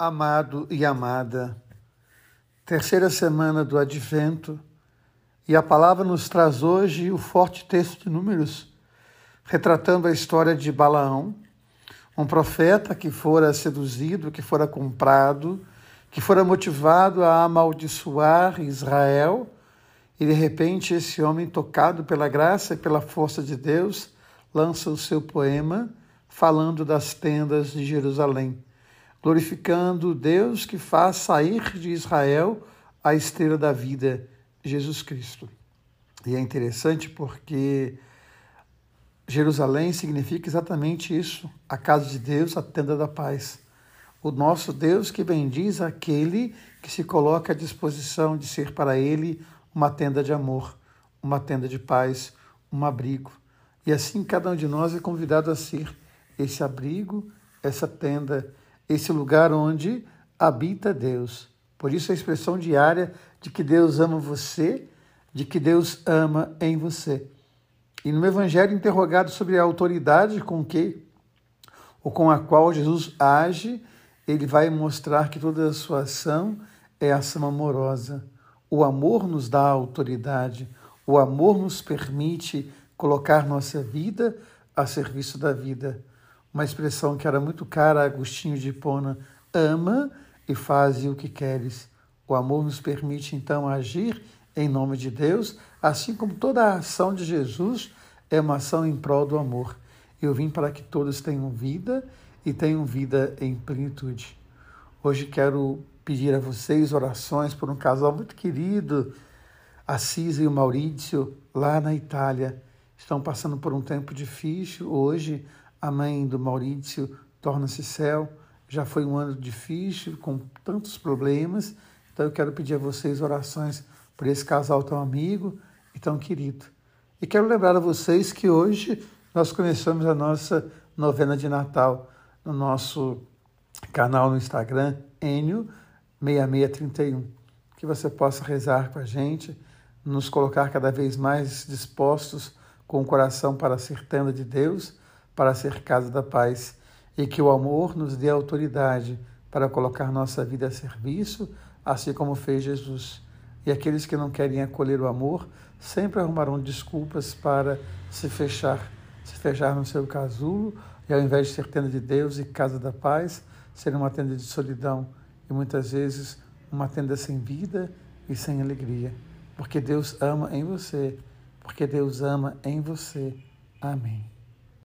Amado e amada, terceira semana do Advento, e a palavra nos traz hoje o forte texto de Números, retratando a história de Balaão, um profeta que fora seduzido, que fora comprado, que fora motivado a amaldiçoar Israel, e de repente esse homem, tocado pela graça e pela força de Deus, lança o seu poema falando das tendas de Jerusalém glorificando Deus que faz sair de Israel a estrela da vida, Jesus Cristo. E é interessante porque Jerusalém significa exatamente isso, a casa de Deus, a tenda da paz. O nosso Deus que bendiz aquele que se coloca à disposição de ser para ele uma tenda de amor, uma tenda de paz, um abrigo. E assim cada um de nós é convidado a ser esse abrigo, essa tenda, esse lugar onde habita Deus. Por isso a expressão diária de que Deus ama você, de que Deus ama em você. E no Evangelho interrogado sobre a autoridade com que ou com a qual Jesus age, ele vai mostrar que toda a sua ação é ação amorosa. O amor nos dá autoridade, o amor nos permite colocar nossa vida a serviço da vida uma expressão que era muito cara a Agostinho de Hipona, ama e faz o que queres. O amor nos permite então agir em nome de Deus, assim como toda a ação de Jesus é uma ação em prol do amor. Eu vim para que todos tenham vida e tenham vida em plenitude. Hoje quero pedir a vocês orações por um casal muito querido, a Cisa e o Maurício, lá na Itália. Estão passando por um tempo difícil. Hoje a mãe do Maurício torna-se céu. Já foi um ano difícil, com tantos problemas. Então eu quero pedir a vocês orações por esse casal tão amigo e tão querido. E quero lembrar a vocês que hoje nós começamos a nossa novena de Natal no nosso canal no Instagram, Enio6631. Que você possa rezar com a gente, nos colocar cada vez mais dispostos com o coração para a certeza de Deus para ser casa da paz e que o amor nos dê autoridade para colocar nossa vida a serviço, assim como fez Jesus. E aqueles que não querem acolher o amor sempre arrumarão desculpas para se fechar, se fechar no seu casulo e ao invés de ser tenda de Deus e casa da paz, ser uma tenda de solidão e muitas vezes uma tenda sem vida e sem alegria. Porque Deus ama em você, porque Deus ama em você. Amém.